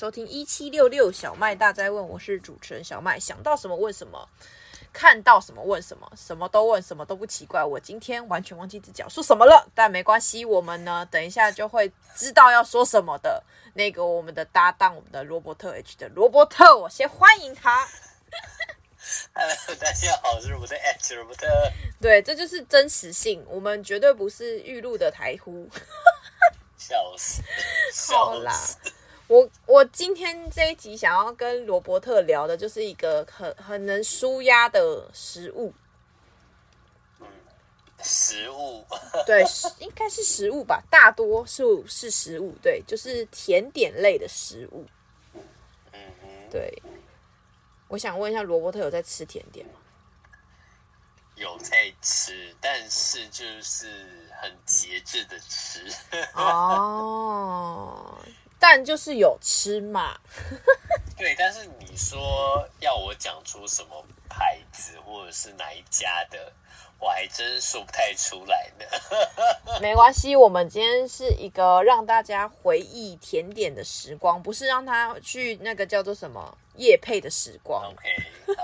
收听一七六六小麦大哉问，我是主持人小麦。想到什么问什么，看到什么问什么，什么都问，什么都不奇怪。我今天完全忘记自己要说什么了，但没关系，我们呢，等一下就会知道要说什么的。那个我们的搭档，我们的罗伯特 H 的罗伯特，我先欢迎他。Hello，大家好，我是罗伯特 H 罗伯特。对，这就是真实性，我们绝对不是预录的台呼。笑死！笑 死好啦，我我今天这一集想要跟罗伯特聊的，就是一个很很能舒压的食物。嗯，食物。对，应该是食物吧，大多数是食物。对，就是甜点类的食物。嗯哼。对，我想问一下，罗伯特有在吃甜点吗？有在吃，但是就是。很节制的吃哦，但就是有吃嘛。对，但是你说要我讲出什么牌子或者是哪一家的，我还真说不太出来呢。没关系，我们今天是一个让大家回忆甜点的时光，不是让他去那个叫做什么夜配的时光。OK。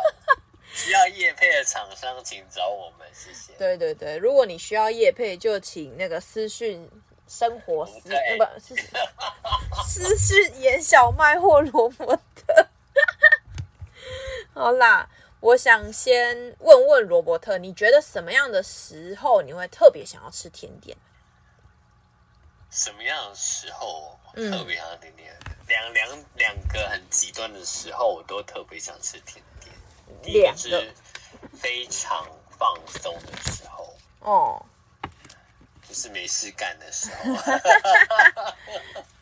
需要叶配的厂商，请找我们，谢谢。对对对，如果你需要叶配，就请那个私讯生活私，那不是私讯颜小麦或罗伯特。好啦，我想先问问罗伯特，你觉得什么样的时候你会特别想要吃甜点？什么样的时候特别想要甜点？两两两个很极端的时候，我都特别想吃甜点。两个非常放松的时候哦，就是没事干的时候，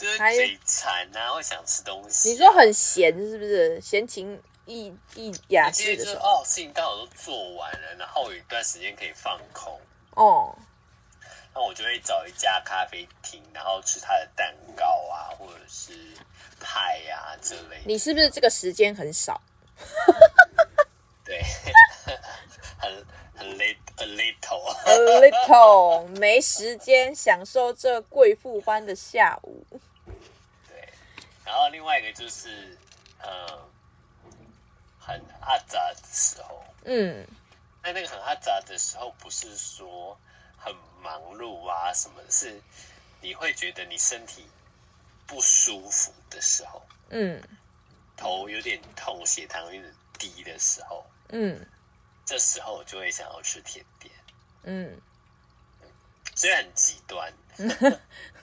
就是嘴馋啊，会想吃东西。你说很闲是不是？闲情逸逸雅致的时候哦，事情刚好都做完了，然后有一段时间可以放空哦，那我就会找一家咖啡厅，然后吃它的蛋糕啊，或者是派啊之类的。你是不是这个时间很少？对，很很 a little a little 没时间享受这贵妇般的下午。另外一个就是，呃，很阿杂的时候。嗯，那那个很阿杂的时候，不是说很忙碌啊什么的，是你会觉得你身体不舒服的时候。嗯。头有点痛，血糖有点低的时候，嗯，这时候我就会想要吃甜点，嗯，虽然很极端，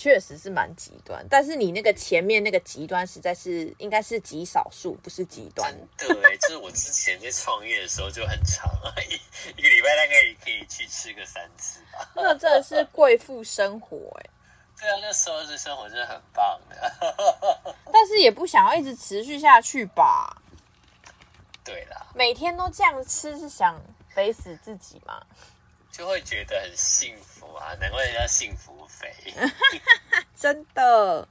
确实是蛮极端，但是你那个前面那个极端实在是应该是极少数，不是极端。对，就是我之前在创业的时候就很长，一一个礼拜大概也可以去吃个三次吧。那真的是贵妇生活哎。对啊，那时候的生活真的很棒的，但是也不想要一直持续下去吧？对啦，每天都这样吃是想肥死自己吗？就会觉得很幸福啊，难怪人家幸福肥。真的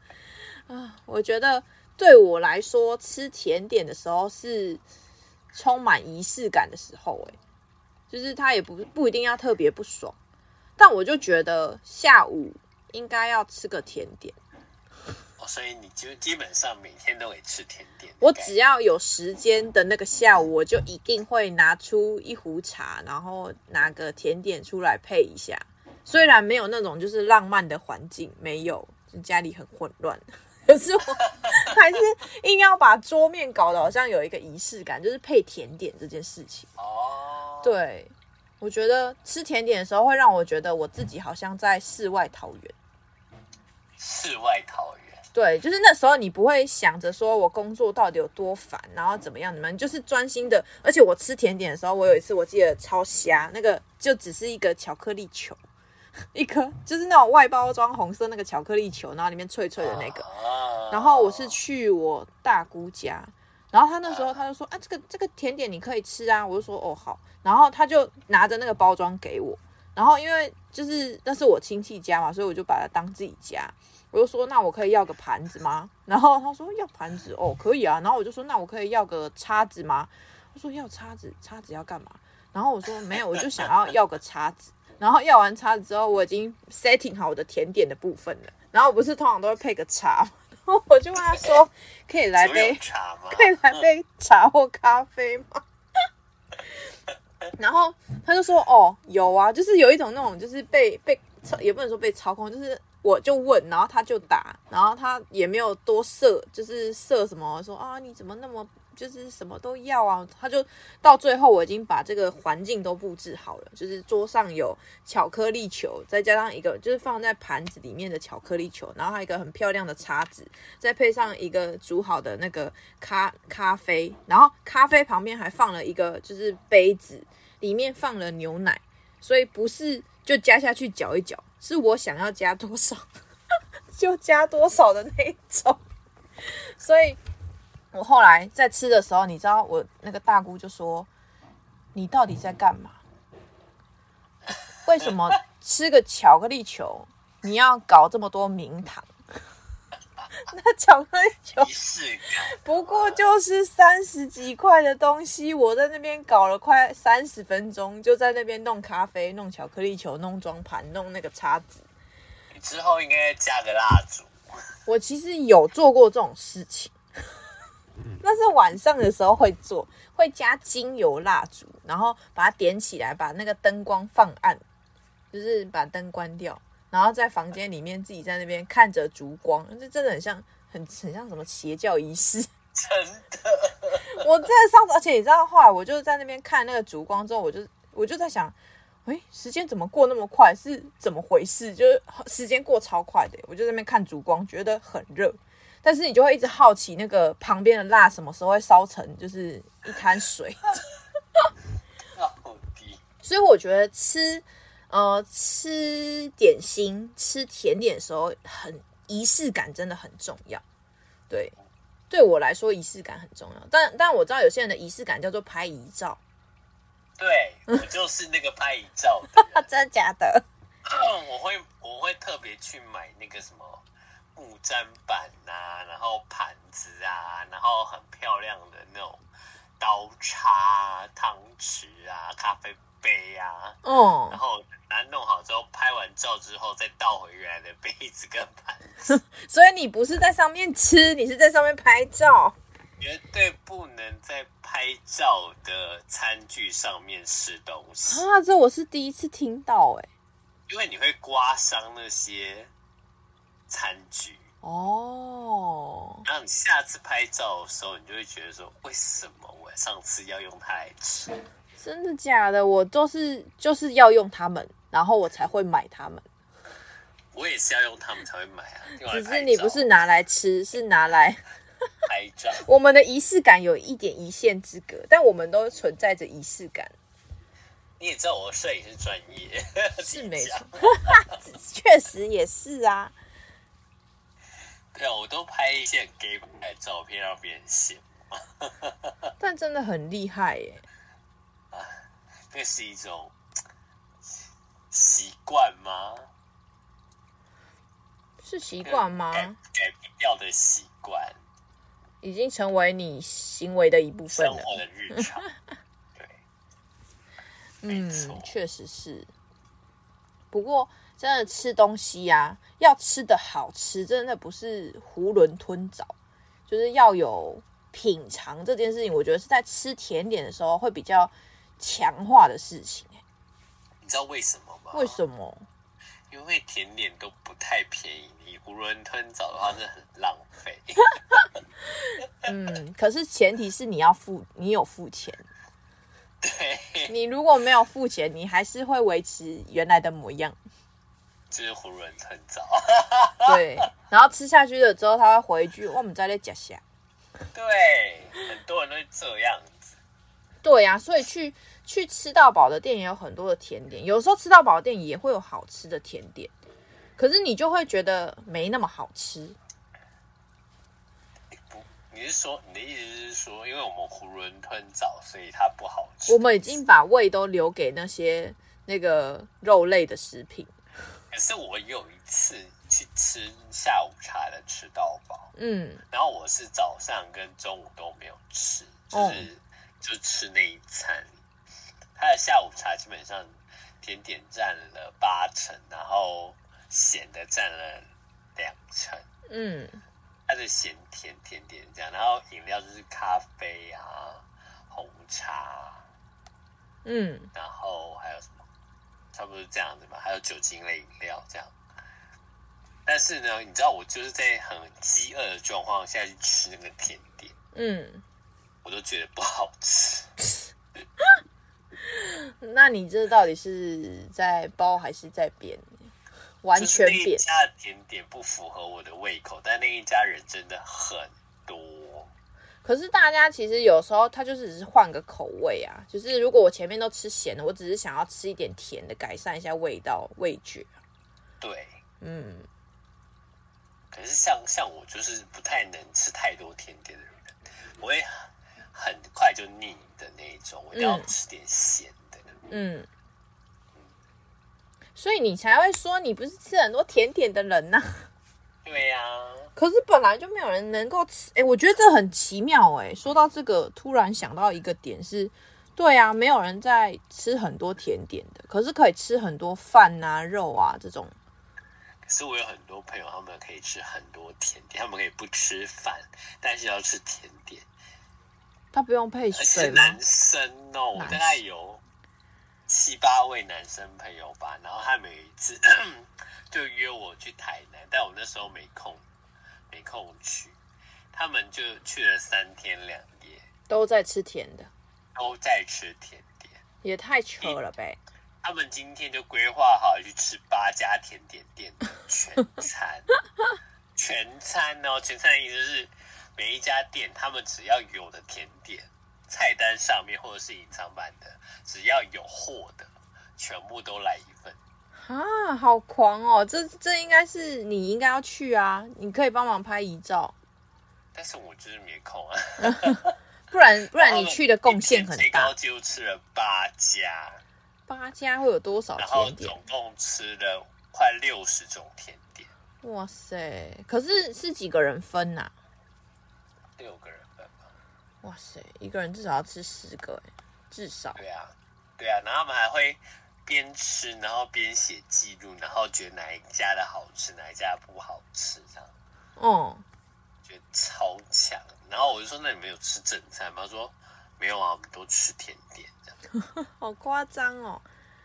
啊，我觉得对我来说，吃甜点的时候是充满仪式感的时候，哎，就是他也不不一定要特别不爽，但我就觉得下午。应该要吃个甜点，所以你就基本上每天都会吃甜点。我只要有时间的那个下午，我就一定会拿出一壶茶，然后拿个甜点出来配一下。虽然没有那种就是浪漫的环境，没有，家里很混乱，可是我还是硬要把桌面搞得好像有一个仪式感，就是配甜点这件事情。哦，对，我觉得吃甜点的时候会让我觉得我自己好像在世外桃源。世外桃源，对，就是那时候你不会想着说我工作到底有多烦，然后怎么样？你们就是专心的。而且我吃甜点的时候，我有一次我记得超瞎，那个就只是一个巧克力球，一颗就是那种外包装红色那个巧克力球，然后里面脆脆的那个。然后我是去我大姑家，然后他那时候他就说啊，这个这个甜点你可以吃啊，我就说哦好，然后他就拿着那个包装给我。然后因为就是那是我亲戚家嘛，所以我就把它当自己家。我就说那我可以要个盘子吗？然后他说要盘子哦，可以啊。然后我就说那我可以要个叉子吗？他说要叉子，叉子要干嘛？然后我说没有，我就想要要个叉子。然后要完叉子之后，我已经 setting 好我的甜点的部分了。然后不是通常都会配个茶，后我就问他说：“可以来杯茶吗？可以来杯茶或咖啡吗？” 然后他就说：“哦，有啊，就是有一种那种，就是被被也不能说被操控，就是我就问，然后他就打，然后他也没有多设，就是设什么说啊，你怎么那么。”就是什么都要啊，他就到最后我已经把这个环境都布置好了，就是桌上有巧克力球，再加上一个就是放在盘子里面的巧克力球，然后还有一个很漂亮的叉子，再配上一个煮好的那个咖咖啡，然后咖啡旁边还放了一个就是杯子，里面放了牛奶，所以不是就加下去搅一搅，是我想要加多少就加多少的那种，所以。我后来在吃的时候，你知道我那个大姑就说：“你到底在干嘛？为什么吃个巧克力球，你要搞这么多名堂？那巧克力球不过就是三十几块的东西，我在那边搞了快三十分钟，就在那边弄咖啡、弄巧克力球、弄装盘、弄那个叉子。你之后应该加个蜡烛。我其实有做过这种事情。”那是晚上的时候会做，会加精油蜡烛，然后把它点起来，把那个灯光放暗，就是把灯关掉，然后在房间里面自己在那边看着烛光，这真的很像，很很像什么邪教仪式。真的，我在上次，而且你知道，后来我就在那边看那个烛光之后，我就我就在想，哎，时间怎么过那么快？是怎么回事？就是时间过超快的，我就在那边看烛光，觉得很热。但是你就会一直好奇那个旁边的蜡什么时候会烧成就是一滩水，所以我觉得吃呃吃点心吃甜点的时候很仪式感真的很重要，对，对我来说仪式感很重要，但但我知道有些人的仪式感叫做拍遗照，对，我就是那个拍遗照的，真的假的？我会我会特别去买那个什么。木砧板啊，然后盘子啊，然后很漂亮的那种刀叉、汤匙啊、咖啡杯啊，哦，然后拿弄好之后，拍完照之后再倒回原来的杯子跟盘子。所以你不是在上面吃，你是在上面拍照。绝对不能在拍照的餐具上面吃东西啊！这我是第一次听到哎，因为你会刮伤那些。餐具哦，然后你下次拍照的时候，你就会觉得说，为什么我上次要用它来吃？真的假的？我都是就是要用他们，然后我才会买它们。我也是要用他们才会买啊，只是你不是拿来吃，是拿来拍照。我们的仪式感有一点一线之隔，但我们都存在着仪式感。你也知道我摄影师专业，是没错，确实也是啊。对啊，我都拍一些给拍的照片让别人羡慕，但真的很厉害耶！啊，那是一种习惯吗？是习惯吗？改改不掉的习惯，已经成为你行为的一部分了。生活的日常，对，嗯，确实是。不过。真的吃东西呀、啊，要吃的好吃，真的不是囫囵吞枣，就是要有品尝这件事情。我觉得是在吃甜点的时候会比较强化的事情。你知道为什么吗？为什么？因为甜点都不太便宜，你囫囵吞枣的话，是很浪费。嗯，可是前提是你要付，你有付钱。对，你如果没有付钱，你还是会维持原来的模样。就是囫囵吞枣，对，然后吃下去了之后，他会回一句：“我们在那假下。”对，很多人都是这样子。对呀、啊，所以去去吃到饱的店也有很多的甜点，有时候吃到饱的店也会有好吃的甜点，可是你就会觉得没那么好吃。不，你是说你的意思是说，因为我们囫囵吞枣，所以它不好吃？我们已经把胃都留给那些那个肉类的食品。可是我有一次去吃下午茶的吃到饱，嗯，然后我是早上跟中午都没有吃，就是、哦、就吃那一餐。他的下午茶基本上甜点占了八成，然后咸的占了两成，嗯，它的咸甜甜点这样，然后饮料就是咖啡啊、红茶，嗯，然后还有什么？差不多这样子吧，还有酒精类饮料这样。但是呢，你知道我就是在很饥饿的状况下去吃那个甜点，嗯，我都觉得不好吃。那你这到底是在包还是在编？完全变。那一家的甜点不符合我的胃口，但那一家人真的很多。可是大家其实有时候他就是只是换个口味啊，就是如果我前面都吃咸的，我只是想要吃一点甜的，改善一下味道味觉。对，嗯。可是像像我就是不太能吃太多甜点的人，我会很快就腻的那一种，我要吃点咸的。嗯。所以你才会说你不是吃很多甜点的人呐？对呀、啊。可是本来就没有人能够吃，哎，我觉得这很奇妙哎。说到这个，突然想到一个点是，对啊，没有人在吃很多甜点的，可是可以吃很多饭啊、肉啊这种。可是我有很多朋友，他们可以吃很多甜点，他们可以不吃饭，但是要吃甜点。他不用配水吗？男生哦，我大概有。七八位男生朋友吧，然后他每一次 就约我去台南，但我那时候没空，没空去。他们就去了三天两夜，都在吃甜的，都在吃甜点，也太扯了呗。他们今天就规划好去吃八家甜点店的全餐，全餐哦，全餐的意思是每一家店他们只要有的甜点。菜单上面或者是隐藏版的，只要有货的，全部都来一份啊！好狂哦！这这应该是你应该要去啊！你可以帮忙拍遗照，但是我就是没空啊。不然不然你去的贡献很大。最高就吃了八家，八家会有多少甜点？然后总共吃了快六十种甜点。哇塞！可是是几个人分呐、啊？哇塞，一个人至少要吃十个哎，至少。对啊，对啊，然后他们还会边吃，然后边写记录，然后觉得哪一家的好吃，哪一家不好吃，这样。哦，觉得超强。然后我就说：“那你没有吃正餐吗？”他说：“没有啊，我们都吃甜点。”这样。好夸张哦。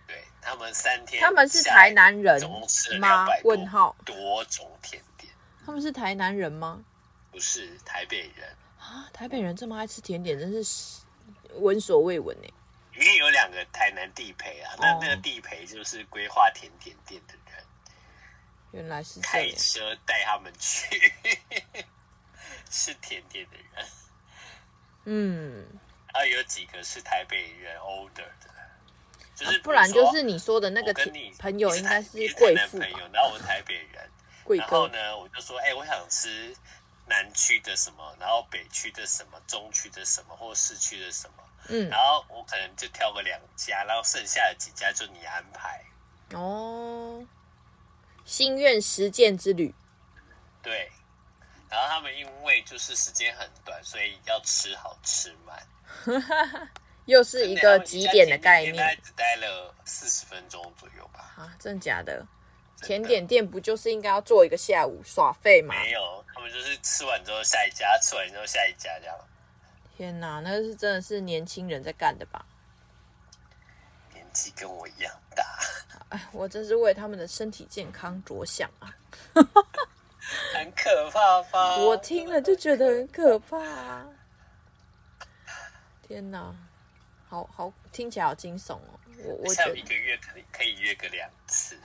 对，他们三天，他们是台南人总共吃了吗？问号，多种甜点。他们是台南人吗？不是，台北人。啊，台北人这么爱吃甜点，真是闻所未闻呢。因为有两个台南地陪啊，那、哦、那个地陪就是规划甜点店的人。原来是开车带他们去 吃甜点的人。嗯，啊有几个是台北人 order 的，就是、啊、不然就是你说的那个朋友应该是贵妇朋友，然后我台北人，然后呢，我就说，哎、欸，我想吃。南区的什么，然后北区的什么，中区的什么，或市区的什么，嗯，然后我可能就挑个两家，然后剩下的几家就你安排。哦，心愿实践之旅。对，然后他们因为就是时间很短，所以要吃好吃满。又是一个几点的概念？大概只待了四十分钟左右吧。啊，真的假的？甜点店不就是应该要做一个下午耍废吗？没有，他们就是吃完之后下一家，吃完之后下一家这样。天哪，那是真的是年轻人在干的吧？年纪跟我一样大。哎，我真是为他们的身体健康着想啊！很可怕吧？我听了就觉得很可怕啊！天哪，好好听起来好惊悚哦！我我觉得一个月可以可以约个两次。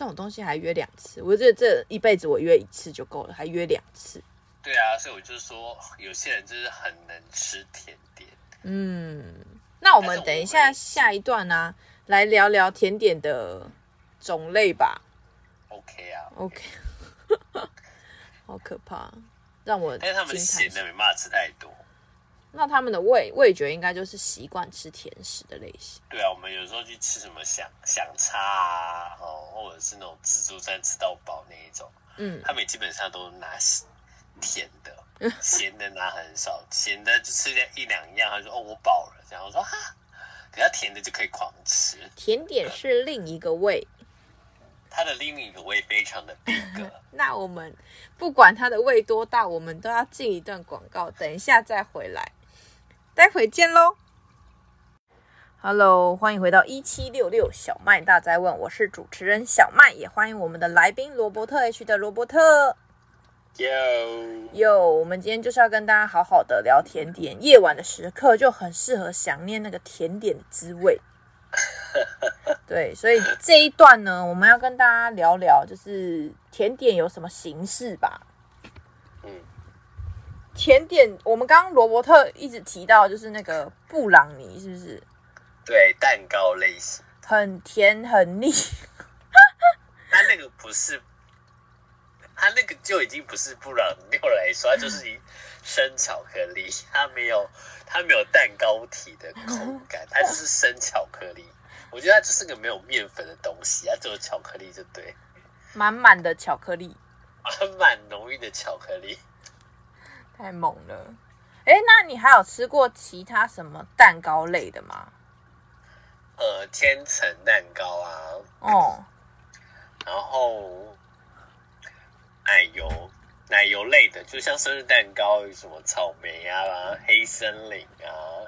这种东西还约两次，我觉得这一辈子我约一次就够了，还约两次。对啊，所以我就说，有些人就是很能吃甜点。嗯，那我们等一下下一段呢、啊，来聊聊甜点的种类吧。OK 啊，OK. 好可怕，让我。但是他们咸的没办法吃太多。那他们的味味觉应该就是习惯吃甜食的类型。对啊，我们有时候去吃什么想想叉啊，哦，或者是那种自助餐吃到饱那一种，嗯，他们基本上都拿甜的，咸的拿很少，咸的就吃一两样，他说哦我饱了，这样我说哈，等下甜的就可以狂吃。甜点是另一个味。它的另一个胃非常的逼格。那我们不管它的胃多大，我们都要进一段广告，等一下再回来，待会见喽。Hello，欢迎回到一七六六小麦大灾问，我是主持人小麦，也欢迎我们的来宾罗伯特 H 的罗伯特。yo，，我们今天就是要跟大家好好的聊甜点，夜晚的时刻就很适合想念那个甜点的滋味。对，所以这一段呢，我们要跟大家聊聊，就是甜点有什么形式吧。嗯，甜点，我们刚刚罗伯特一直提到，就是那个布朗尼，是不是？对，蛋糕类型，很甜很腻。它那个不是，它那个就已经不是布朗尼来说，它就是一生巧克力，它没有。它没有蛋糕体的口感，它就是生巧克力。我觉得它就是个没有面粉的东西，它只有巧克力就对。满满的巧克力，满满浓郁的巧克力，太猛了。哎，那你还有吃过其他什么蛋糕类的吗？呃，千层蛋糕啊，哦，然后奶油。奶油类的，就像生日蛋糕，有什么草莓啊、黑森林啊、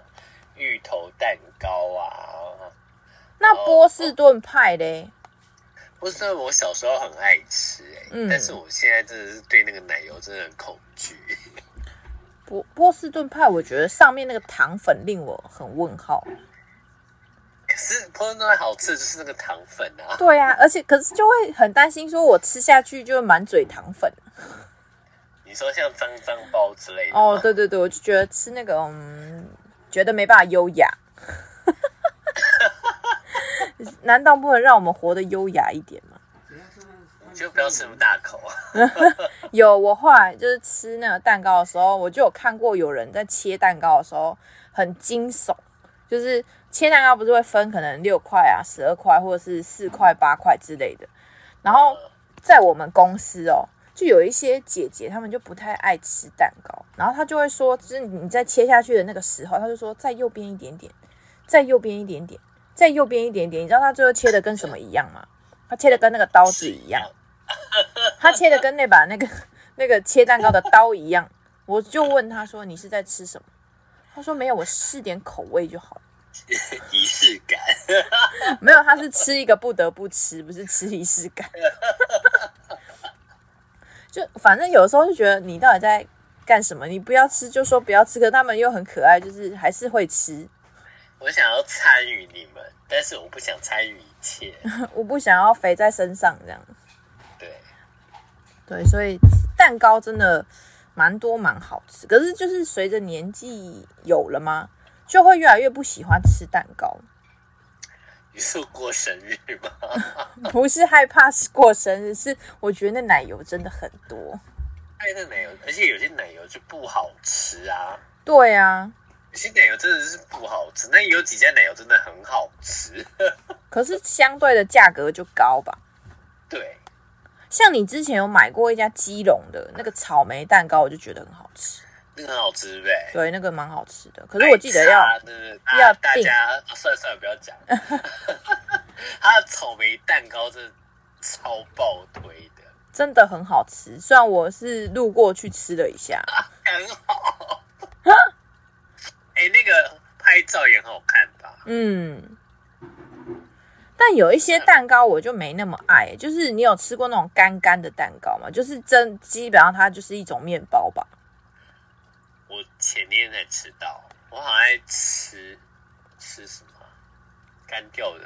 芋头蛋糕啊。那波士顿派嘞？波士顿我小时候很爱吃，欸，嗯，但是我现在真的是对那个奶油真的很恐惧。波波士顿派，我觉得上面那个糖粉令我很问号。可是波士顿派好吃的就是那个糖粉啊。对啊，而且可是就会很担心，说我吃下去就会满嘴糖粉。你说像脏脏包之类的哦，对对对，我就觉得吃那个，嗯，觉得没办法优雅。难道不能让我们活得优雅一点吗？就不要吃那么大口啊。有，我后来就是吃那个蛋糕的时候，我就有看过有人在切蛋糕的时候很惊悚，就是切蛋糕不是会分可能六块啊、十二块或者是四块、八块之类的。然后在我们公司哦。就有一些姐姐，她们就不太爱吃蛋糕，然后她就会说，就是你在切下去的那个时候，她就说在右边一点点，在右边一点点，在右边一点点。你知道她最后切的跟什么一样吗？她切的跟那个刀子一样，她切的跟那把那个 那个切蛋糕的刀一样。我就问他说：“你是在吃什么？”他说：“没有，我试点口味就好了。”仪式感没有，他是吃一个不得不吃，不是吃仪式感。就反正有时候就觉得你到底在干什么？你不要吃就说不要吃，可他们又很可爱，就是还是会吃。我想要参与你们，但是我不想参与一切。我不想要肥在身上这样。对对，所以蛋糕真的蛮多蛮好吃，可是就是随着年纪有了吗，就会越来越不喜欢吃蛋糕。你是过生日吗？不是害怕是过生日，是我觉得那奶油真的很多。哎，那奶油，而且有些奶油就不好吃啊。对啊，有些奶油真的是不好吃。那有几家奶油真的很好吃，可是相对的价格就高吧。对，像你之前有买过一家基隆的那个草莓蛋糕，我就觉得很好吃。那个很好吃呗，对，那个蛮好吃的。可是我记得要要大家算了算了，不要讲。它的草莓蛋糕真的超爆推的，真的很好吃。虽然我是路过去吃了一下，很好。哎，那个拍照也很好看吧？嗯。但有一些蛋糕我就没那么爱，就是你有吃过那种干干的蛋糕吗？就是真基本上它就是一种面包吧。我前天才吃到，我好爱吃吃什么干掉的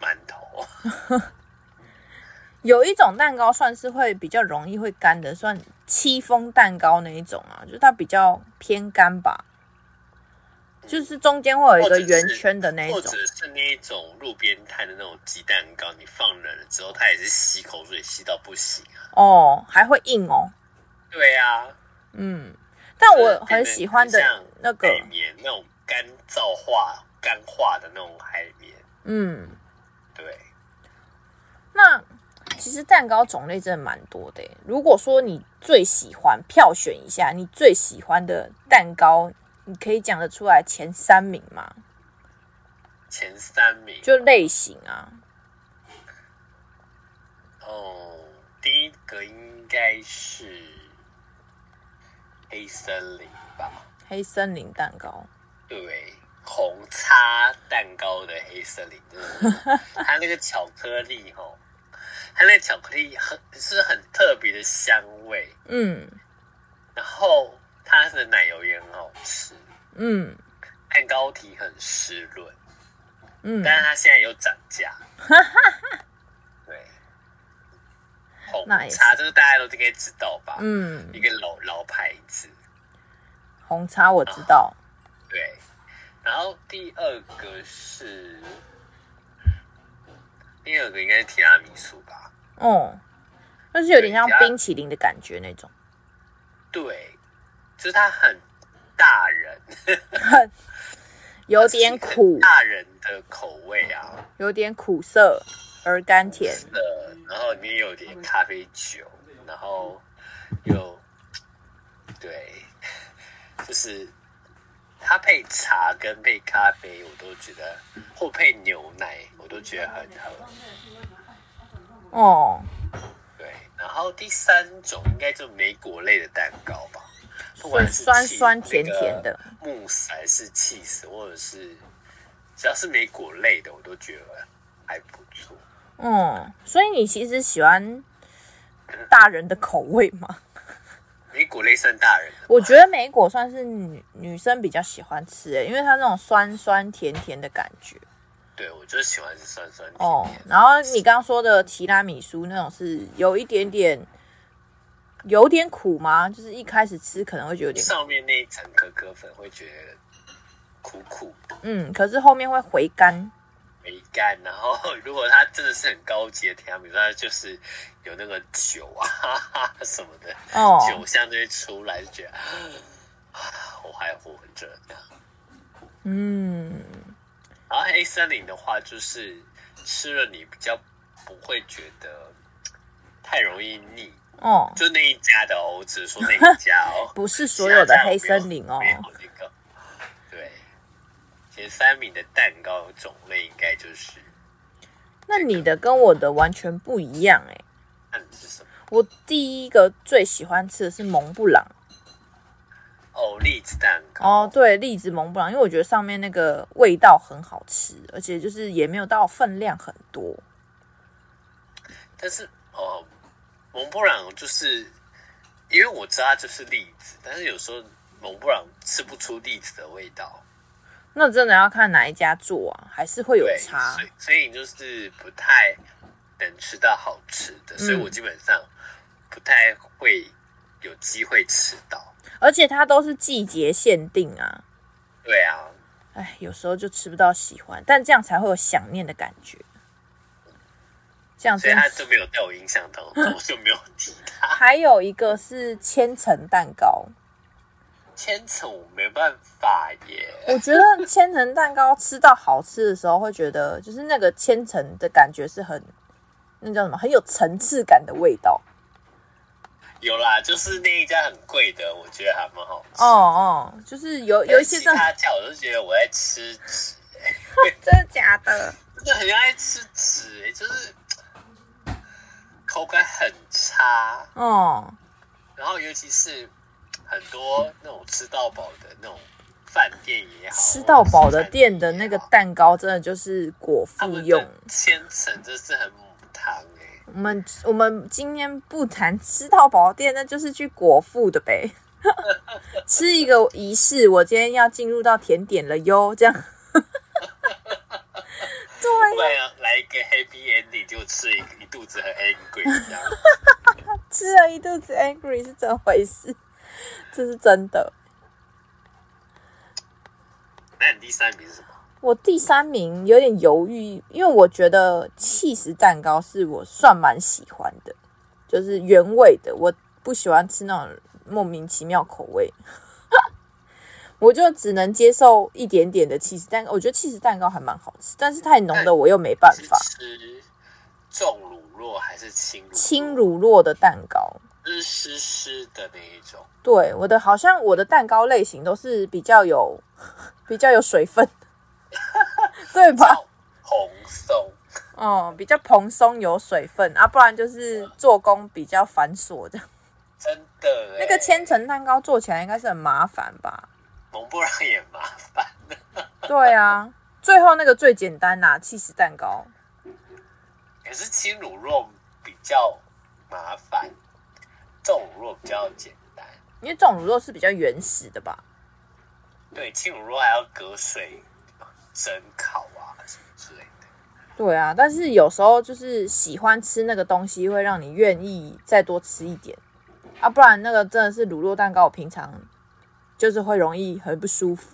馒头。有一种蛋糕算是会比较容易会干的，算戚风蛋糕那一种啊，就是它比较偏干吧，嗯、就是中间会有一个圆圈的那一种，或者是那一种路边摊的那种鸡蛋糕，你放冷了之后，它也是吸口水吸到不行啊。哦，还会硬哦。对呀、啊，嗯。但我很喜欢的那个海绵，那种干燥化、干化的那种海绵。嗯，对。那其实蛋糕种类真的蛮多的。如果说你最喜欢票选一下，你最喜欢的蛋糕，你可以讲得出来前三名吗？前三名就类型啊。哦，第一个应该是黑森林吧？黑森林蛋糕，对，红叉蛋糕的黑森林，就是 它那个巧克力哦，它那个巧克力很是很特别的香味，嗯，然后它的奶油也很好吃，嗯，蛋糕体很湿润，嗯，但是它现在有涨价，哈哈哈。红茶这个大家都应该知道吧？嗯，一个老老牌子。红茶我知道。对，然后第二个是，第二个应该是提拉米苏吧？哦，但是有点像冰淇淋的感觉那种。对，就是他很大人，很 有点苦，大人的口味啊，有点苦涩而甘甜。的。然后里面有点咖啡酒，然后有对，就是它配茶跟配咖啡，我都觉得或配牛奶，我都觉得很好。哦，对，然后第三种应该就莓果类的蛋糕吧，不管是酸酸甜甜的慕斯还是起司，或者是只要是莓果类的，我都觉得还不错。嗯，所以你其实喜欢大人的口味吗？莓果类算大人的，我觉得莓果算是女女生比较喜欢吃诶，因为它那种酸酸甜甜的感觉。对，我就喜欢是酸酸甜甜。哦，然后你刚刚说的提拉米苏那种是有一点点有点苦吗？就是一开始吃可能会觉得有点苦，上面那一层可可粉会觉得苦苦的。嗯，可是后面会回甘。回甘，然后 如果它真的是很高级的提拉米苏，它就是有那个酒啊哈哈 什么的，哦、酒香就会出来，就觉得啊，我还活着呢。嗯，然后黑森林的话，就是吃了你比较不会觉得太容易腻哦，就那一家的哦，我只是说那一家哦，不是所有的黑森林哦。前三名的蛋糕种类应该就是，那你的跟我的完全不一样哎。那你是什么？我第一个最喜欢吃的是蒙布朗。哦，栗子蛋糕。哦，对，栗子蒙布朗，因为我觉得上面那个味道很好吃，而且就是也没有到分量很多。但是哦，蒙布朗就是因为我知道它就是栗子，但是有时候蒙布朗吃不出栗子的味道。那真的要看哪一家做啊，还是会有差。所以，所以你就是不太能吃到好吃的，嗯、所以我基本上不太会有机会吃到。而且它都是季节限定啊。对啊。哎，有时候就吃不到喜欢，但这样才会有想念的感觉。这样，所以他就没有在我印象当中，我就没有提他。还有一个是千层蛋糕。千层我没办法耶，我觉得千层蛋糕吃到好吃的时候，会觉得就是那个千层的感觉是很，那叫什么，很有层次感的味道。有啦，就是那一家很贵的，我觉得还蛮好吃。哦哦，就是有有一些其他家，我都觉得我在吃纸，真的假的？真的很爱吃纸，就是口感很差。哦，然后尤其是。很多那种吃到饱的那种饭店也好，吃到饱的店的那个蛋糕真的就是果腹用，千层真是很母汤哎。我们我们今天不谈吃到饱店，那就是去果腹的呗。吃一个仪式，我今天要进入到甜点了哟，这样。对啊，来一个 happy ending 就吃一一肚子很 angry 这样。吃了一肚子 angry 是怎么回事？这是真的。那你第三名是什么？我第三名有点犹豫，因为我觉得起司蛋糕是我算蛮喜欢的，就是原味的。我不喜欢吃那种莫名其妙口味，我就只能接受一点点的起司蛋糕。我觉得起司蛋糕还蛮好吃，但是太浓的我又没办法。吃重乳酪还是轻轻乳酪的蛋糕？是湿湿的那一种，对，我的好像我的蛋糕类型都是比较有 比较有水分，对吧？蓬松哦，比较蓬松有水分啊，不然就是做工比较繁琐的。真的，那个千层蛋糕做起来应该是很麻烦吧？蒙布朗也麻烦。对啊，最后那个最简单呐、啊，起司蛋糕。可是轻乳酪比较麻烦，重乳酪比较简单。因为重乳酪是比较原始的吧？对，轻乳酪还要隔水蒸烤啊什么之类的。对啊，但是有时候就是喜欢吃那个东西，会让你愿意再多吃一点啊，不然那个真的是乳酪蛋糕，我平常就是会容易很不舒服。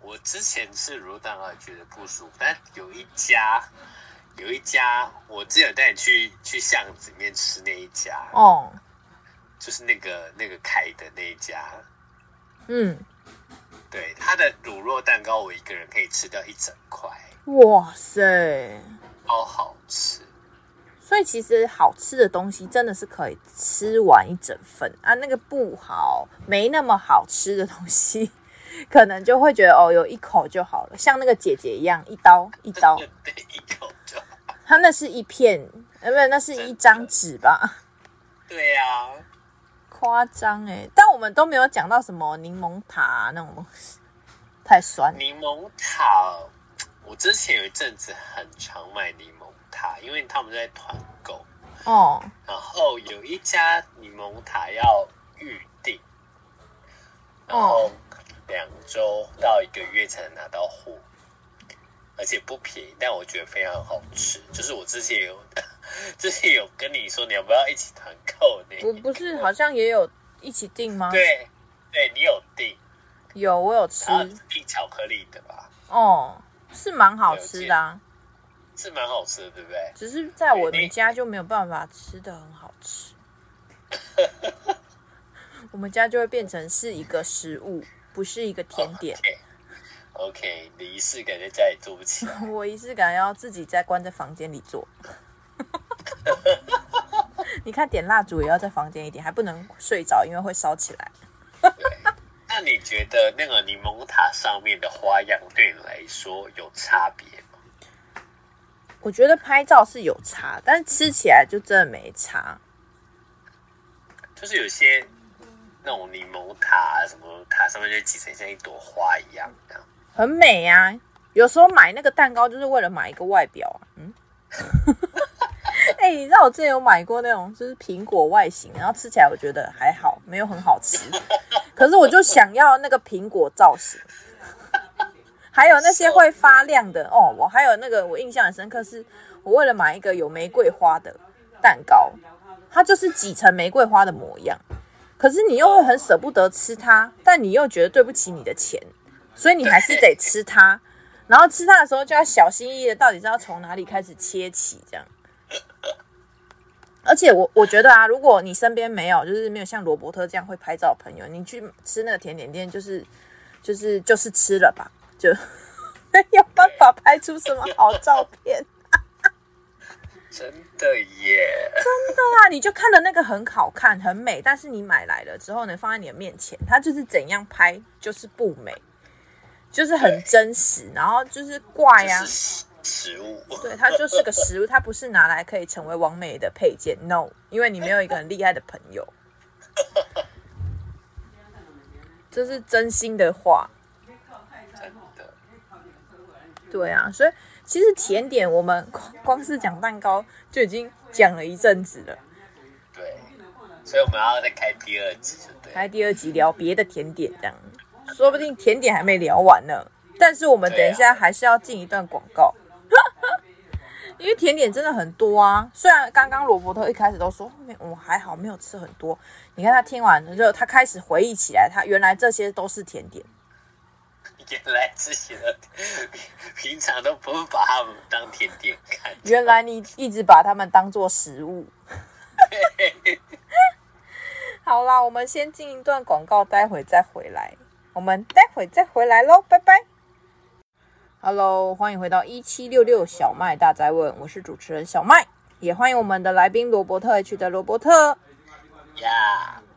我之前吃乳酪蛋糕也觉得不舒服，但有一家。有一家，我之前有带你去去巷子里面吃那一家哦，就是那个那个开的那一家，嗯，对，他的乳酪蛋糕我一个人可以吃掉一整块，哇塞，超好吃。所以其实好吃的东西真的是可以吃完一整份啊，那个不好没那么好吃的东西，可能就会觉得哦，有一口就好了，像那个姐姐一样，一刀 一刀，对，一口。它那是一片，呃，不是，那是一张纸吧？对呀、啊，夸张哎！但我们都没有讲到什么柠檬塔、啊、那种东西，太酸。柠檬塔，我之前有一阵子很常买柠檬塔，因为他们在团购哦。然后有一家柠檬塔要预订，然后两周到一个月才能拿到货。而且不便宜，但我觉得非常好吃。就是我之前有，之前有跟你说，你要不要一起团购呢？我不是好像也有一起订吗？对，对你有订，有我有吃，订巧克力的吧？哦，是蛮好吃的啊，是蛮好吃的，对不对？只是在我们家就没有办法吃的很好吃，我们家就会变成是一个食物，不是一个甜点。Okay. OK，你仪式感在家里做不起来。我仪式感要自己在关在房间里做。你看点蜡烛也要在房间一点，还不能睡着，因为会烧起来。那你觉得那个柠檬塔上面的花样对你来说有差别吗？我觉得拍照是有差，但是吃起来就真的没差。就是有些那种柠檬塔什么塔上面就挤成像一朵花一样，这样。很美呀、啊，有时候买那个蛋糕就是为了买一个外表啊。嗯，哎、欸，你知道我之前有买过那种就是苹果外形，然后吃起来我觉得还好，没有很好吃。可是我就想要那个苹果造型，还有那些会发亮的哦。我还有那个我印象很深刻，是我为了买一个有玫瑰花的蛋糕，它就是挤成玫瑰花的模样。可是你又会很舍不得吃它，但你又觉得对不起你的钱。所以你还是得吃它，然后吃它的时候就要小心翼翼的，到底是要从哪里开始切起这样。而且我我觉得啊，如果你身边没有，就是没有像罗伯特这样会拍照的朋友，你去吃那个甜点店，就是就是就是吃了吧，就 没有办法拍出什么好照片。真的耶，真的啊！你就看的那个很好看、很美，但是你买来了之后呢，放在你的面前，它就是怎样拍就是不美。就是很真实，然后就是怪啊，就是食物，对，它就是个食物，它不是拿来可以成为完美的配件，no，因为你没有一个很厉害的朋友，这是真心的话，对啊，所以其实甜点我们 光是讲蛋糕就已经讲了一阵子了，对，所以我们要再开第二集，对，开第二集聊别的甜点这样。说不定甜点还没聊完呢，但是我们等一下还是要进一段广告，因为甜点真的很多啊。虽然刚刚罗伯特一开始都说我还好没有吃很多，你看他听完之后，他开始回忆起来，他原来这些都是甜点。原来这些的平常都不会把他们当甜点看。原来你一直把他们当做食物。好啦，我们先进一段广告，待会再回来。我们待会再回来喽，拜拜。Hello，欢迎回到一七六六小麦大宅问，我是主持人小麦，也欢迎我们的来宾罗伯特 H 的罗伯特。呀，Yeah.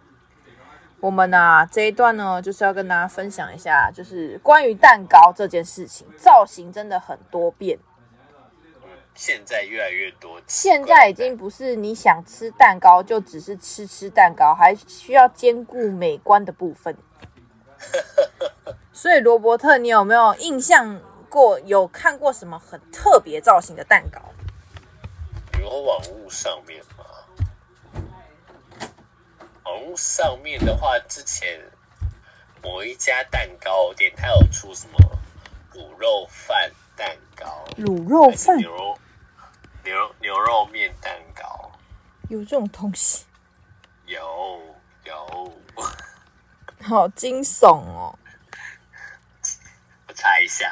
我们呢、啊、这一段呢就是要跟大家分享一下，就是关于蛋糕这件事情，造型真的很多变。现在越来越多。现在已经不是你想吃蛋糕就只是吃吃蛋糕，还需要兼顾美观的部分。所以罗伯特，你有没有印象过有看过什么很特别造型的蛋糕？有网络上面吗？网络上面的话，之前某一家蛋糕店，它有出什么卤肉饭蛋糕？卤肉饭？牛肉牛牛肉面蛋糕？有这种东西？有有。好惊悚哦！我猜一下，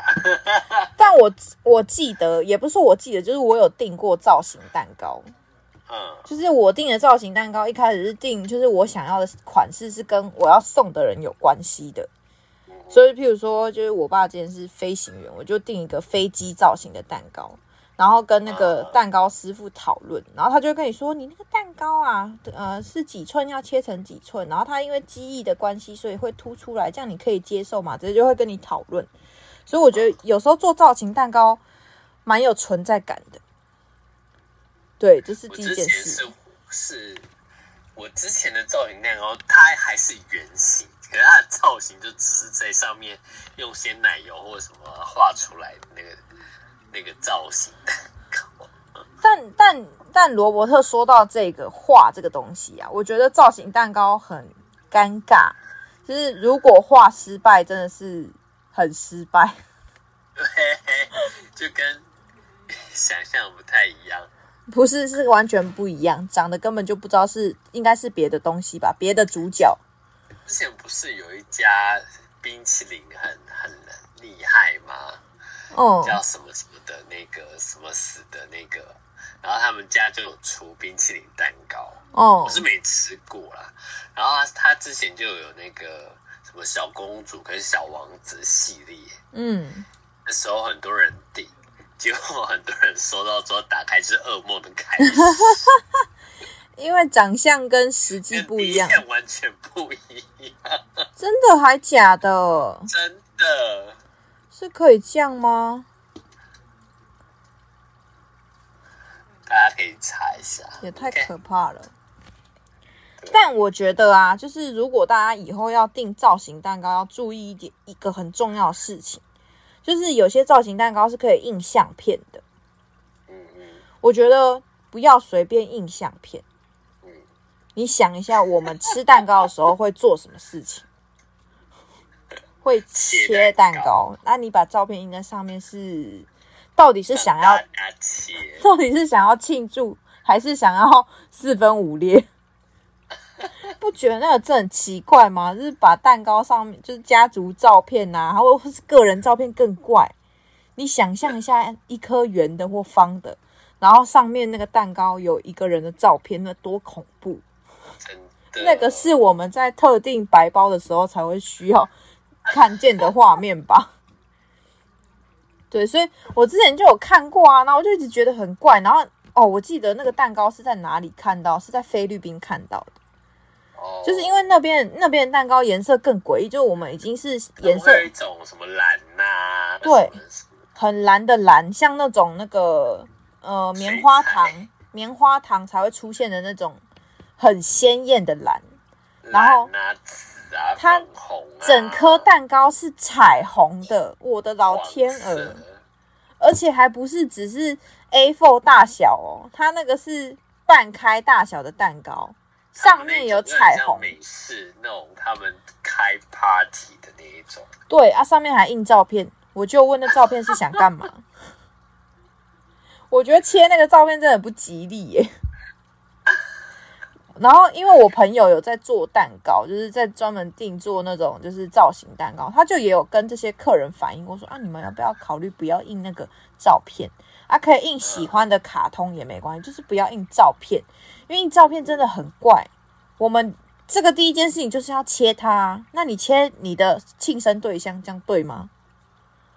但我我记得，也不是说我记得，就是我有订过造型蛋糕。嗯，就是我订的造型蛋糕，一开始是订，就是我想要的款式是跟我要送的人有关系的。所以，譬如说，就是我爸今天是飞行员，我就订一个飞机造型的蛋糕。然后跟那个蛋糕师傅讨论，然后他就会跟你说：“你那个蛋糕啊，呃，是几寸要切成几寸？然后他因为机翼的关系，所以会凸出来，这样你可以接受嘛？”这些就会跟你讨论。所以我觉得有时候做造型蛋糕蛮有存在感的。对，这是第一件事。是是，我之前的造型蛋糕，它还是圆形，可是它的造型就只是在上面用鲜奶油或者什么画出来的那个。那个造型蛋糕，但但但罗伯特说到这个画这个东西啊，我觉得造型蛋糕很尴尬，就是如果画失败，真的是很失败。对，就跟想象不太一样。不是，是完全不一样，长得根本就不知道是应该是别的东西吧？别的主角。之前不是有一家冰淇淋很很厉害吗？哦，叫什么什么的那个什么死的那个，然后他们家就有出冰淇淋蛋糕哦，我是没吃过啦。然后他他之前就有那个什么小公主跟小王子系列，嗯，那时候很多人订，结果很多人收到之后打开是噩梦的开始，因为长相跟实际不一样，完全不一样，真的还假的？真的。是可以这样吗？大家可以查一下，也太可怕了。但我觉得啊，就是如果大家以后要订造型蛋糕，要注意一点，一个很重要的事情，就是有些造型蛋糕是可以印相片的。嗯嗯，我觉得不要随便印相片。嗯，你想一下，我们吃蛋糕的时候会做什么事情？会切蛋糕，那你把照片印在上面是，到底是想要，到底是想要庆祝，还是想要四分五裂？不觉得那个真的很奇怪吗？就是把蛋糕上面就是家族照片呐、啊，或者是个人照片更怪。你想象一下，一颗圆的或方的，然后上面那个蛋糕有一个人的照片，那多恐怖！那个是我们在特定白包的时候才会需要。看见的画面吧，对，所以我之前就有看过啊，然后我就一直觉得很怪，然后哦，我记得那个蛋糕是在哪里看到，是在菲律宾看到的，哦，就是因为那边那边的蛋糕颜色更诡异，就我们已经是颜色一种什么蓝呐、啊，对，很蓝的蓝，像那种那个呃棉花糖棉花糖才会出现的那种很鲜艳的蓝，然后。它整颗蛋糕是彩虹的，我的老天鹅！而且还不是只是 A4 大小哦，它那个是半开大小的蛋糕，上面有彩虹。美式那种他们开 party 的那一种。对啊，上面还印照片，我就问那照片是想干嘛？我觉得切那个照片真的不吉利耶。然后，因为我朋友有在做蛋糕，就是在专门定做那种就是造型蛋糕，他就也有跟这些客人反映过说啊，你们要不要考虑不要印那个照片啊？可以印喜欢的卡通也没关系，就是不要印照片，因为照片真的很怪。我们这个第一件事情就是要切它，那你切你的庆生对象，这样对吗？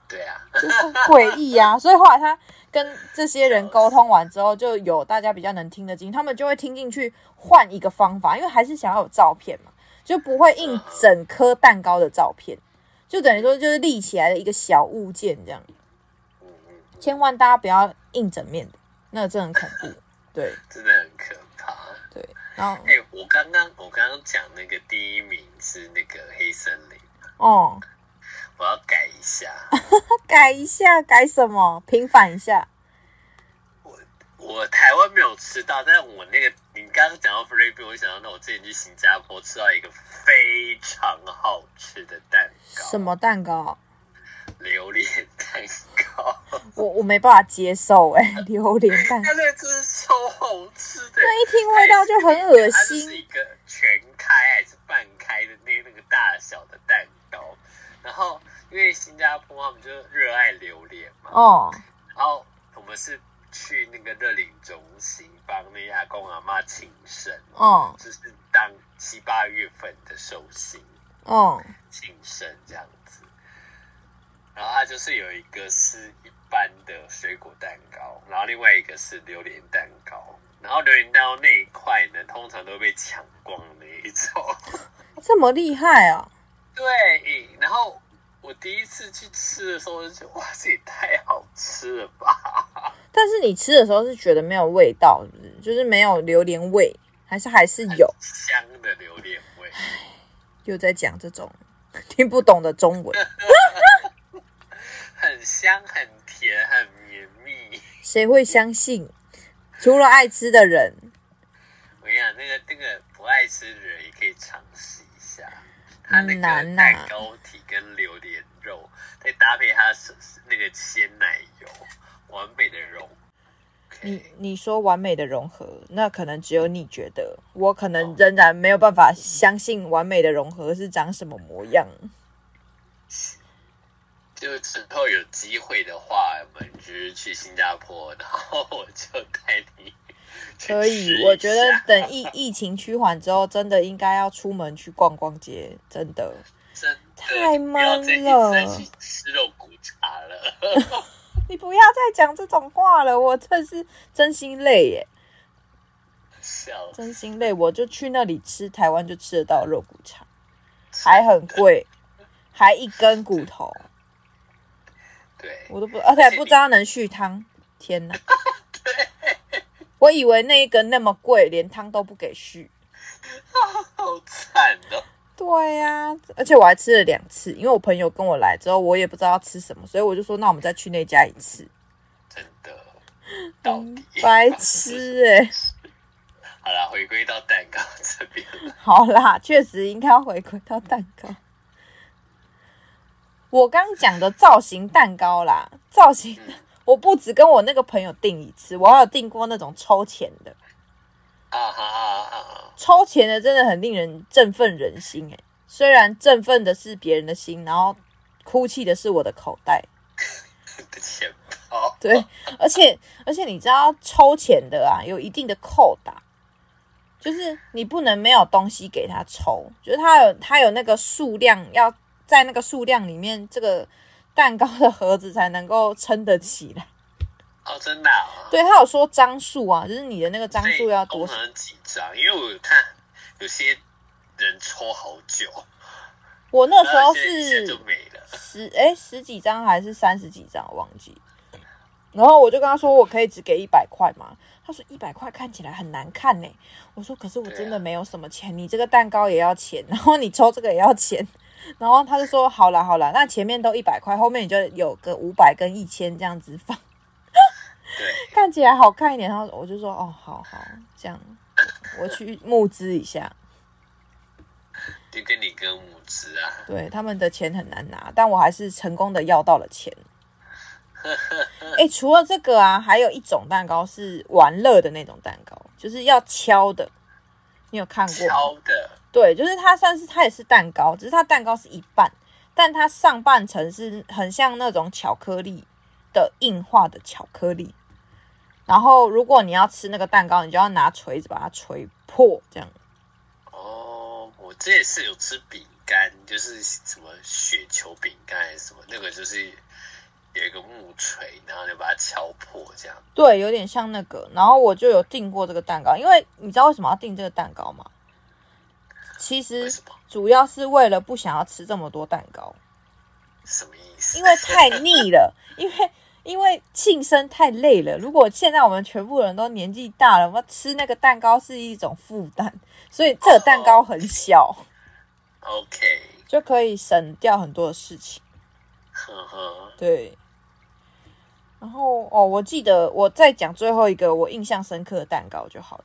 对啊，就是诡异啊！所以后来他跟这些人沟通完之后，就有大家比较能听得进，他们就会听进去，换一个方法，因为还是想要有照片嘛，就不会印整颗蛋糕的照片，就等于说就是立起来的一个小物件这样。千万大家不要印整面的，那个真的很恐怖。对，真的很可怕。对，然后哎、欸，我刚刚我刚刚讲那个第一名是那个黑森林。哦，我要改一下。改一下，改什么？平反一下。我我台湾没有吃到，但是我那个你刚刚讲到菲律宾，我想到那我之前去新加坡吃到一个非常好吃的蛋糕。什么蛋糕？榴莲蛋糕。我我没办法接受哎、欸，榴莲蛋糕。那个真是超好吃的。那一听味道就很恶心。是一个全开还是半开的那那个大小的蛋糕，然后因为新加坡他们就热爱榴莲嘛。哦。然后我们是去那个乐龄中心帮那阿公阿妈庆生。哦。就是当七八月份的寿星。哦。庆生这样子。然后它就是有一个是一般的水果蛋糕，然后另外一个是榴莲蛋糕，然后榴莲蛋糕那一块呢，通常都被抢光的那一种。这么厉害啊！对，然后我第一次去吃的时候，就觉得哇，这也太好吃了吧！但是你吃的时候是觉得没有味道，就是没有榴莲味，还是还是有香的榴莲味？又在讲这种听不懂的中文。很香，很甜，很绵密。谁会相信？除了爱吃的人。我跟你讲，那个那个不爱吃的人也可以尝试一下。它那个蛋糕体跟榴莲肉，再搭配它那个鲜奶油，完美的融。你你说完美的融合，那可能只有你觉得，我可能仍然没有办法相信完美的融合是长什么模样。就之后有机会的话，我们就是去新加坡，然后我就带你。可以，我觉得等疫疫情趋缓之后，真的应该要出门去逛逛街，真的。真的太闷了。再去吃肉骨茶了。你不要再讲这种话了，我真是真心累耶。笑。真心累，我就去那里吃，台湾就吃得到肉骨茶，还很贵，还一根骨头。对，我都不，而且不知道能续汤。天哪！对，我以为那一根那么贵，连汤都不给续。好惨哦。对呀、啊，而且我还吃了两次，因为我朋友跟我来之后，我也不知道要吃什么，所以我就说，那我们再去那家一次。真的，到底、嗯、白痴哎、欸！好啦，回归到蛋糕这边。好啦，确实应该要回归到蛋糕。我刚讲的造型蛋糕啦，造型 我不止跟我那个朋友订一次，我还有订过那种抽钱的。啊哈啊哈！抽钱的真的很令人振奋人心哎，虽然振奋的是别人的心，然后哭泣的是我的口袋。钱包。对，而且而且你知道抽钱的啊，有一定的扣打，就是你不能没有东西给他抽，就是他有他有那个数量要。在那个数量里面，这个蛋糕的盒子才能够撑得起来。哦，真的、哦？对，他有说张数啊，就是你的那个张数要多少？几张？因为我看有些人抽好久。我那时候是十哎十几张还是三十几张，我忘记。然后我就跟他说，我可以只给一百块吗？他说一百块看起来很难看呢。我说可是我真的没有什么钱，你这个蛋糕也要钱，然后你抽这个也要钱。然后他就说：“好啦好啦，那前面都一百块，后面你就有个五百跟一千这样子放，看起来好看一点。”然后我就说：“哦，好好，这样我去募资一下。”就跟你哥募资啊？对，他们的钱很难拿，但我还是成功的要到了钱。哎，除了这个啊，还有一种蛋糕是玩乐的那种蛋糕，就是要敲的。你有看过？敲的。对，就是它算是它也是蛋糕，只是它蛋糕是一半，但它上半层是很像那种巧克力的硬化的巧克力。然后如果你要吃那个蛋糕，你就要拿锤子把它锤破，这样。哦，我这也是有吃饼干，就是什么雪球饼干还是什么，那个就是有一个木锤，然后就把它敲破，这样。对，有点像那个。然后我就有订过这个蛋糕，因为你知道为什么要订这个蛋糕吗？其实主要是为了不想要吃这么多蛋糕，什么意思？因为太腻了。因为因为庆生太累了。如果现在我们全部人都年纪大了，我们吃那个蛋糕是一种负担，所以这个蛋糕很小，OK，就可以省掉很多的事情。呵呵，对。然后哦，我记得我再讲最后一个我印象深刻的蛋糕就好了。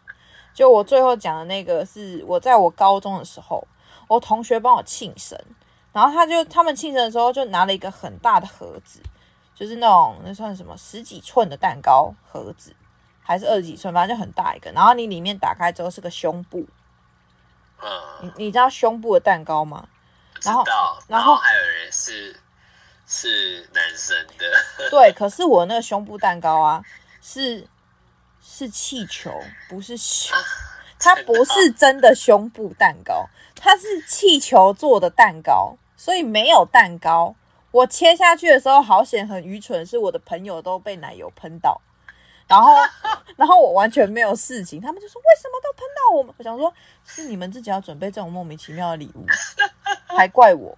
就我最后讲的那个是我在我高中的时候，我同学帮我庆生，然后他就他们庆生的时候就拿了一个很大的盒子，就是那种那算什么十几寸的蛋糕盒子，还是二十几寸，反正就很大一个。然后你里面打开之后是个胸部，嗯，你你知道胸部的蛋糕吗？然后然后还有人是。是男生的，对，可是我那个胸部蛋糕啊，是是气球，不是胸，它不是真的胸部蛋糕，它是气球做的蛋糕，所以没有蛋糕。我切下去的时候，好险，很愚蠢，是我的朋友都被奶油喷到，然后 然后我完全没有事情，他们就说为什么都喷到我们？我想说，是你们自己要准备这种莫名其妙的礼物，还怪我。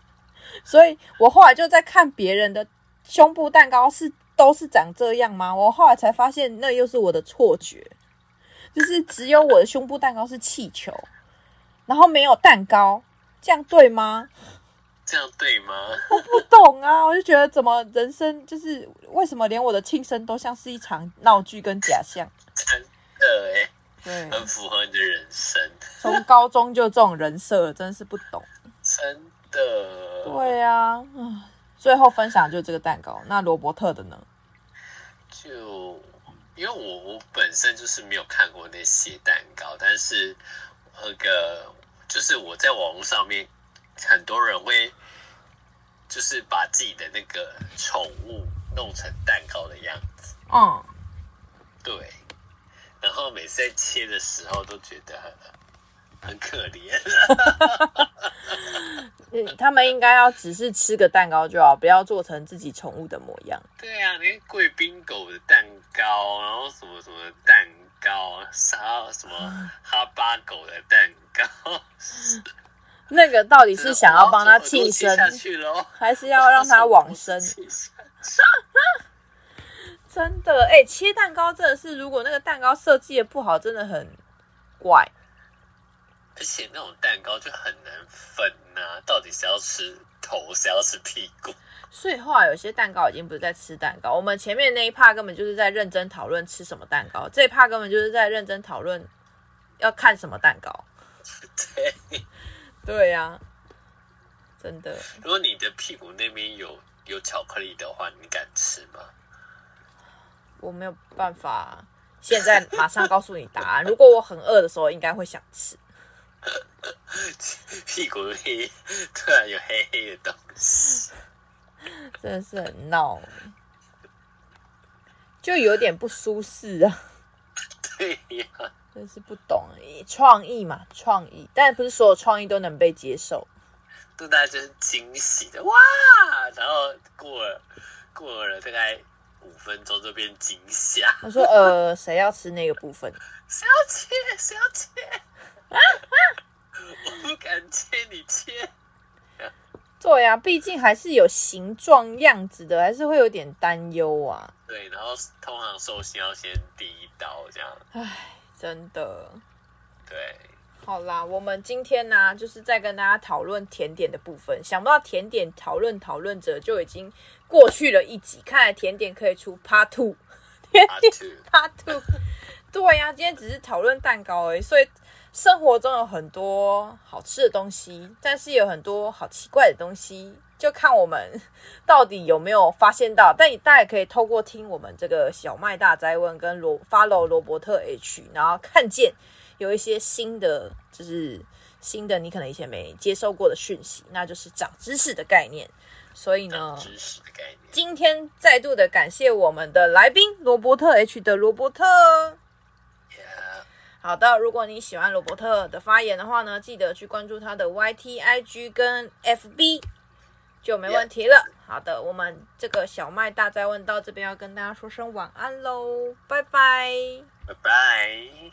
所以我后来就在看别人的胸部蛋糕是都是长这样吗？我后来才发现那又是我的错觉，就是只有我的胸部蛋糕是气球，然后没有蛋糕，这样对吗？这样对吗？我不懂啊，我就觉得怎么人生就是为什么连我的庆生都像是一场闹剧跟假象？真的哎，对，很符合你的人生。从高中就这种人设，真是不懂。真的。对啊，最后分享就这个蛋糕。那罗伯特的呢？就因为我我本身就是没有看过那些蛋糕，但是那个就是我在网络上面，很多人会就是把自己的那个宠物弄成蛋糕的样子。嗯，对。然后每次在切的时候都觉得很很可怜。他们应该要只是吃个蛋糕就好，不要做成自己宠物的模样。对啊，连贵宾狗的蛋糕，然后什么什么蛋糕，啥什么哈巴狗的蛋糕，那个到底是想要帮他庆生，还是要让他往生？真的，哎、欸，切蛋糕真的是，如果那个蛋糕设计的不好，真的很怪。而且那种蛋糕就很难分呐、啊，到底是要吃头，是要吃屁股？所以后来有些蛋糕已经不是在吃蛋糕，我们前面那一趴根本就是在认真讨论吃什么蛋糕，这一趴根本就是在认真讨论要看什么蛋糕。对，对呀、啊，真的。如果你的屁股那边有有巧克力的话，你敢吃吗？我没有办法，现在马上告诉你答案。如果我很饿的时候，应该会想吃。屁股里突然有黑黑的东西，真的是很闹，就有点不舒适啊。对呀，真是不懂，创意嘛，创意，但不是所有创意都能被接受。对大家就是惊喜的哇，然后过了过了大概五分钟就变惊吓。我说呃，谁要吃那个部分？谁要切？谁要切？我不敢切，你切。对呀、啊，毕竟还是有形状样子的，还是会有点担忧啊。对，然后通常寿星要先第一刀这样。唉，真的。对，好啦，我们今天呢、啊，就是在跟大家讨论甜点的部分。想不到甜点讨论讨论者就已经过去了一集，看来甜点可以出 Part Two。甜点 Part Two。对呀、啊，今天只是讨论蛋糕而已，所以。生活中有很多好吃的东西，但是有很多好奇怪的东西，就看我们到底有没有发现到。但你大家也可以透过听我们这个小麦大灾问跟罗 follow 罗伯特 H，然后看见有一些新的，就是新的你可能以前没接受过的讯息，那就是长知识的概念。所以呢，知识的概念。今天再度的感谢我们的来宾罗伯特 H 的罗伯特。好的，如果你喜欢罗伯特的发言的话呢，记得去关注他的 YT、IG 跟 FB，就没问题了。好的，我们这个小麦大灾问到这边要跟大家说声晚安喽，拜拜，拜拜。